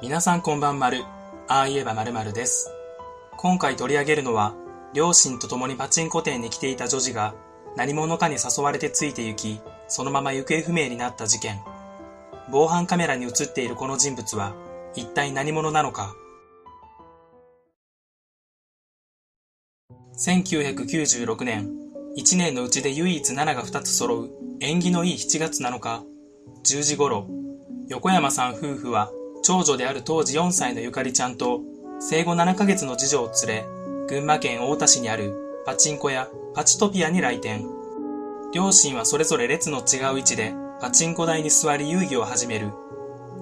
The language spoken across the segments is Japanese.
皆さんこんばんまる。ああ言えばまるまるです。今回取り上げるのは、両親と共にパチンコ店に来ていた女児が何者かに誘われてついて行き、そのまま行方不明になった事件。防犯カメラに映っているこの人物は一体何者なのか。1996年、1年のうちで唯一7が2つ揃う縁起のいい7月7日、10時頃、横山さん夫婦は長女である当時4歳のゆかりちゃんと生後7ヶ月の次女を連れ、群馬県太田市にあるパチンコ屋パチトピアに来店。両親はそれぞれ列の違う位置でパチンコ台に座り遊戯を始める。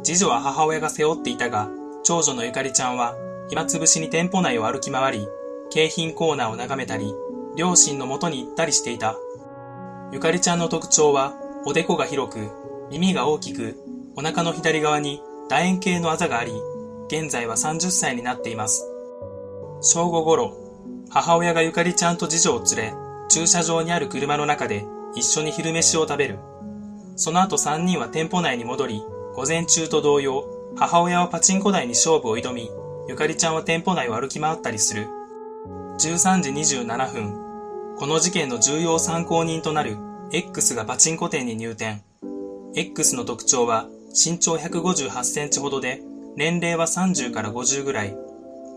次女は母親が背負っていたが、長女のゆかりちゃんは暇つぶしに店舗内を歩き回り、景品コーナーを眺めたり、両親の元に行ったりしていた。ゆかりちゃんの特徴は、おでこが広く、耳が大きく、お腹の左側に楕円形のあざがあり、現在は30歳になっています。正午頃、母親がゆかりちゃんと次女を連れ、駐車場にある車の中で一緒に昼飯を食べる。その後3人は店舗内に戻り、午前中と同様、母親はパチンコ台に勝負を挑み、ゆかりちゃんは店舗内を歩き回ったりする。13時27分、この事件の重要参考人となる X がパチンコ店に入店。X の特徴は身長158センチほどで、年齢は30から50ぐらい。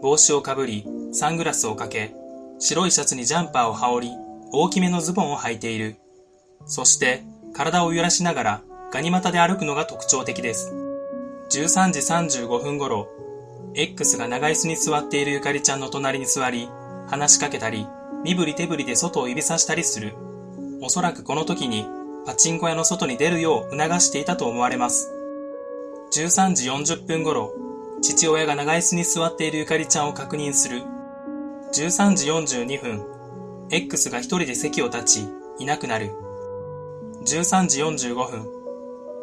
帽子をかぶり、サングラスをかけ、白いシャツにジャンパーを羽織り、大きめのズボンを履いている。そして、体を揺らしながら、ガニ股で歩くのが特徴的です。13時35分頃、X が長椅子に座っているゆかりちゃんの隣に座り、話しかけたり、身振り手振りで外を指さしたりする。おそらくこの時に、パチンコ屋の外に出るよう促していたと思われます。13時40分頃、父親が長椅子に座っているゆかりちゃんを確認する。13時42分、X が一人で席を立ち、いなくなる。13時45分、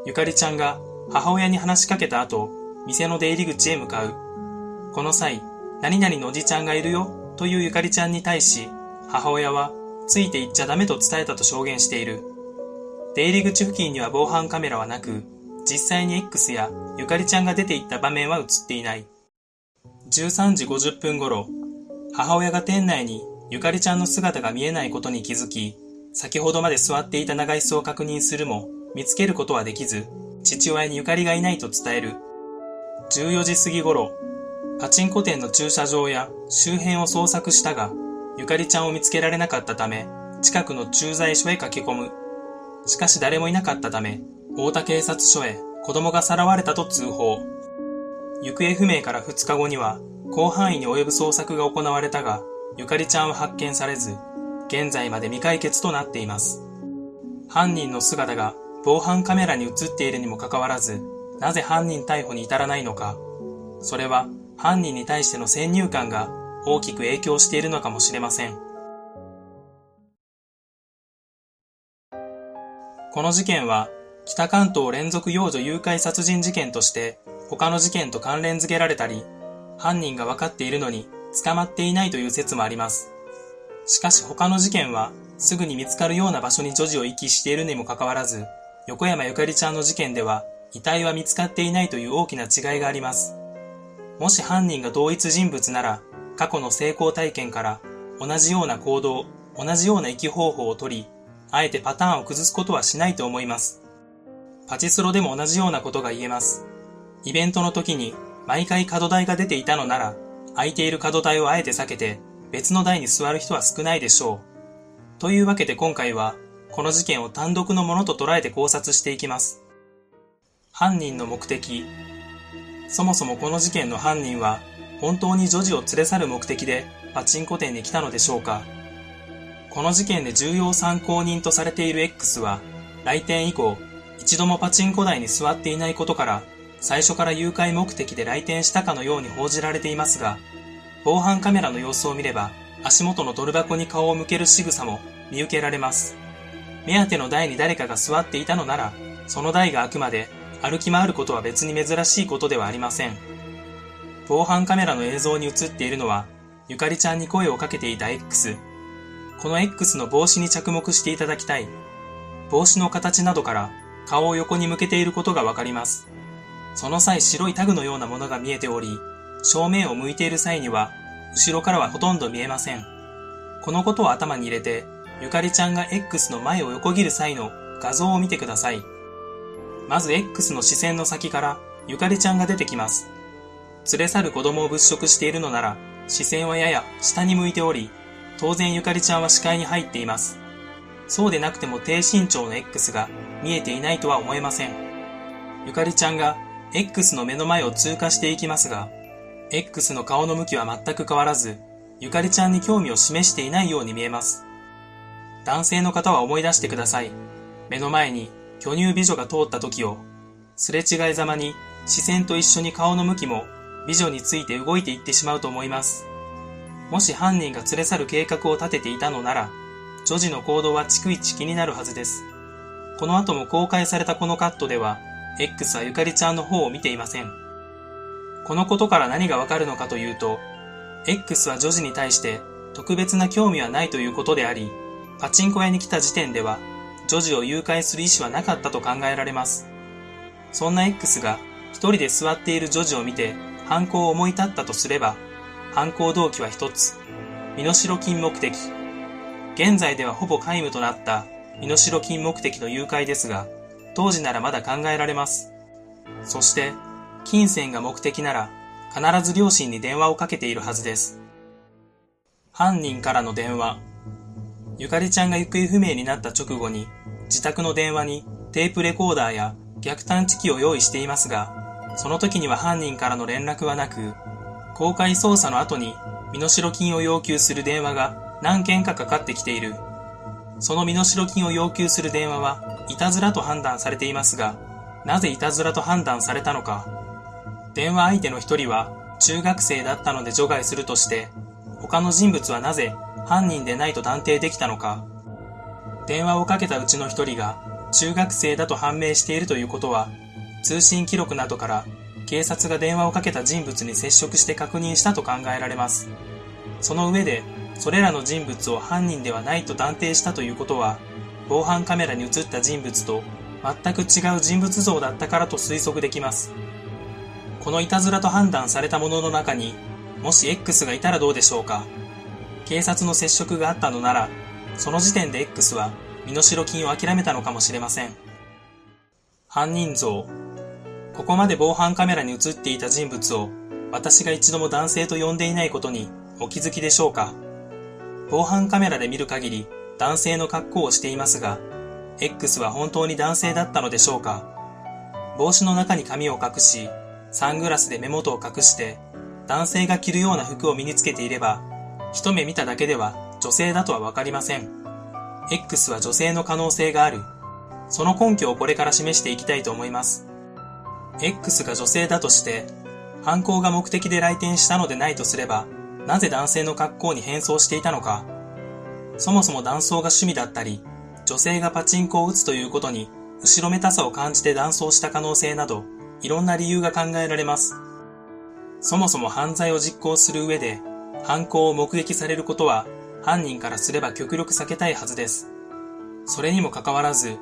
ゆかりちゃんが母親に話しかけた後、店の出入り口へ向かう。この際、何々のおじちゃんがいるよ、というゆかりちゃんに対し、母親は、ついて行っちゃダメと伝えたと証言している。出入り口付近には防犯カメラはなく、実際に X やゆかりちゃんが出て行った場面は映っていない。13時50分頃、母親が店内にゆかりちゃんの姿が見えないことに気づき、先ほどまで座っていた長椅子を確認するも、見つけることはできず、父親にゆかりがいないと伝える。14時過ぎ頃、パチンコ店の駐車場や周辺を捜索したが、ゆかりちゃんを見つけられなかったため、近くの駐在所へ駆け込む。しかし誰もいなかったため、大田警察署へ子供がさらわれたと通報。行方不明から2日後には、広範囲に及ぶ捜索が行われたが、ゆかりちゃんは発見されず、現在まで未解決となっています。犯人の姿が防犯カメラに映っているにもかかわらず、なぜ犯人逮捕に至らないのか。それは犯人に対しての先入観が大きく影響しているのかもしれません。この事件は北関東連続幼女誘拐殺人事件として他の事件と関連付けられたり、犯人が分かっているのに捕まっていないという説もあります。しかし他の事件はすぐに見つかるような場所に女児を遺棄しているにもかかわらず、横山ゆかりちゃんの事件では遺体は見つかっていないという大きな違いがあります。もし犯人が同一人物なら、過去の成功体験から同じような行動、同じような生き方法をとり、あえてパターンを崩すことはしないと思います。パチスロでも同じようなことが言えます。イベントの時に毎回角台が出ていたのなら、空いている角台をあえて避けて別の台に座る人は少ないでしょう。というわけで今回は、この事件を単独のものと捉えて考察していきます。犯人の目的。そもそもこの事件の犯人は、本当に女児を連れ去る目的でパチンコ店に来たのでしょうかこの事件で重要参考人とされている X は、来店以降、一度もパチンコ台に座っていないことから、最初から誘拐目的で来店したかのように報じられていますが、防犯カメラの様子を見れば、足元のドル箱に顔を向ける仕草も見受けられます。目当ての台に誰かが座っていたのなら、その台があくまで歩き回ることは別に珍しいことではありません。防犯カメラの映像に映っているのは、ゆかりちゃんに声をかけていた X。この X の帽子に着目していただきたい。帽子の形などから顔を横に向けていることがわかります。その際白いタグのようなものが見えており、正面を向いている際には、後ろからはほとんど見えません。このことを頭に入れて、ゆかりちゃんが X の前を横切る際の画像を見てください。まず X の視線の先からゆかりちゃんが出てきます。連れ去る子供を物色しているのなら、視線はやや下に向いており、当然ゆかりちゃんは視界に入っています。そうでなくても低身長の X が見えていないとは思えません。ゆかりちゃんが X の目の前を通過していきますが、X の顔の向きは全く変わらず、ゆかりちゃんに興味を示していないように見えます。男性の方は思い出してください。目の前に巨乳美女が通った時を、すれ違いざまに視線と一緒に顔の向きも美女について動いていってしまうと思います。もし犯人が連れ去る計画を立てていたのなら、女児の行動は逐一気になるはずです。この後も公開されたこのカットでは、X はゆかりちゃんの方を見ていません。このことから何がわかるのかというと、X は女児に対して特別な興味はないということであり、パチンコ屋に来た時点では、女児を誘拐する意思はなかったと考えられます。そんな X が一人で座っている女児を見て犯行を思い立ったとすれば、犯行動機は一つ、身代金目的。現在ではほぼ皆無となった身代金目的の誘拐ですが、当時ならまだ考えられます。そして、金銭が目的なら、必ず両親に電話をかけているはずです。犯人からの電話。ゆかりちゃんが行方不明になった直後に、自宅の電話にテープレコーダーや逆探知機を用意していますが、その時には犯人からの連絡はなく、公開捜査の後に身代金を要求する電話が何件かかかってきている。その身代金を要求する電話はいたずらと判断されていますが、なぜいたずらと判断されたのか。電話相手の一人は中学生だったので除外するとして、他の人物はなぜ犯人でないと断定できたのか。電話をかけたうちの一人が中学生だと判明しているということは、通信記録などから警察が電話をかけた人物に接触して確認したと考えられます。その上で、それらの人物を犯人ではないと断定したということは、防犯カメラに映った人物と全く違う人物像だったからと推測できます。このいたずらと判断されたものの中に、もし X がいたらどうでしょうか警察の接触があったのなら、その時点で X は身代金を諦めたのかもしれません。犯人像。ここまで防犯カメラに映っていた人物を私が一度も男性と呼んでいないことにお気づきでしょうか？防犯カメラで見る限り男性の格好をしていますが、X は本当に男性だったのでしょうか？帽子の中に髪を隠し、サングラスで目元を隠して、男性が着るような服を身につけていれば、一目見ただけでは女性だとはわかりません。X は女性の可能性がある。その根拠をこれから示していきたいと思います。X が女性だとして、犯行が目的で来店したのでないとすれば、なぜ男性の格好に変装していたのか。そもそも男装が趣味だったり、女性がパチンコを打つということに、後ろめたさを感じて男装した可能性など、いろんな理由が考えられます。そもそも犯罪を実行する上で、犯行を目撃されることは、犯人からすれば極力避けたいはずです。それにもかかわらず、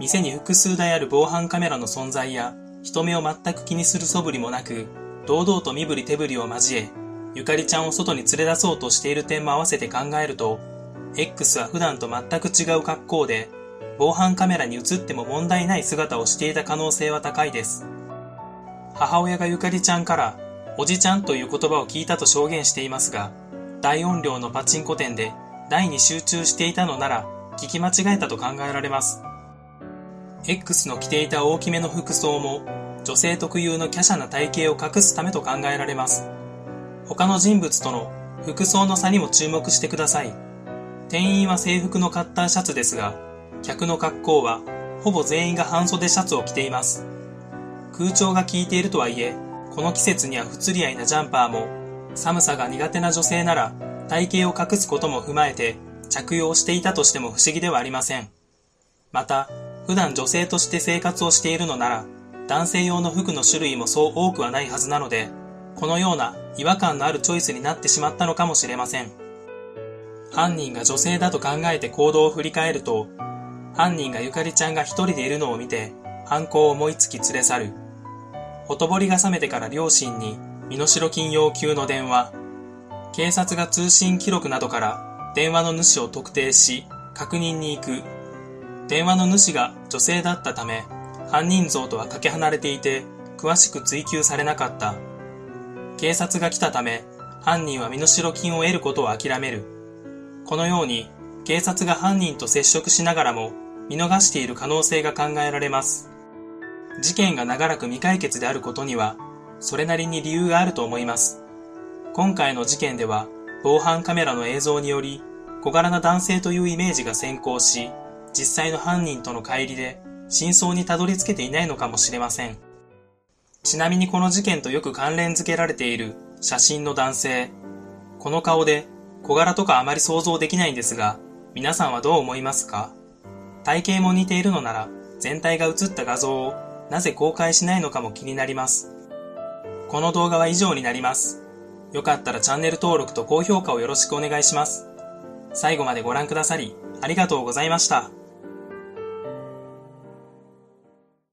店に複数台ある防犯カメラの存在や、人目を全く気にする素振りもなく、堂々と身振り手振りを交え、ゆかりちゃんを外に連れ出そうとしている点も合わせて考えると、X は普段と全く違う格好で、防犯カメラに映っても問題ない姿をしていた可能性は高いです。母親がゆかりちゃんから、おじちゃんという言葉を聞いたと証言していますが、大音量のパチンコ店で台に集中していたのなら、聞き間違えたと考えられます。X の着ていた大きめの服装も、女性特有の華奢な体型を隠すためと考えられます。他の人物との服装の差にも注目してください。店員は制服のカッターシャツですが、客の格好はほぼ全員が半袖シャツを着ています。空調が効いているとはいえ、この季節には不釣り合いなジャンパーも、寒さが苦手な女性なら体型を隠すことも踏まえて着用していたとしても不思議ではありません。また、普段女性として生活をしているのなら、男性用の服の種類もそう多くはないはずなので、このような違和感のあるチョイスになってしまったのかもしれません。犯人が女性だと考えて行動を振り返ると、犯人がゆかりちゃんが一人でいるのを見て、犯行を思いつき連れ去る。ほとぼりが冷めてから両親に身代金要求の電話、警察が通信記録などから電話の主を特定し確認に行く。電話の主が女性だったため犯人像とはかけ離れていて詳しく追及されなかった。警察が来たため犯人は身代金を得ることを諦める。このように警察が犯人と接触しながらも見逃している可能性が考えられます。事件が長らく未解決であることには、それなりに理由があると思います。今回の事件では、防犯カメラの映像により、小柄な男性というイメージが先行し、実際の犯人との乖離で、真相にたどり着けていないのかもしれません。ちなみにこの事件とよく関連付けられている写真の男性。この顔で小柄とかあまり想像できないんですが、皆さんはどう思いますか？体型も似ているのなら、全体が写った画像をなぜ公開しないのかも気になります。この動画は以上になります。よかったらチャンネル登録と高評価をよろしくお願いします。最後までご覧くださり、ありがとうございました。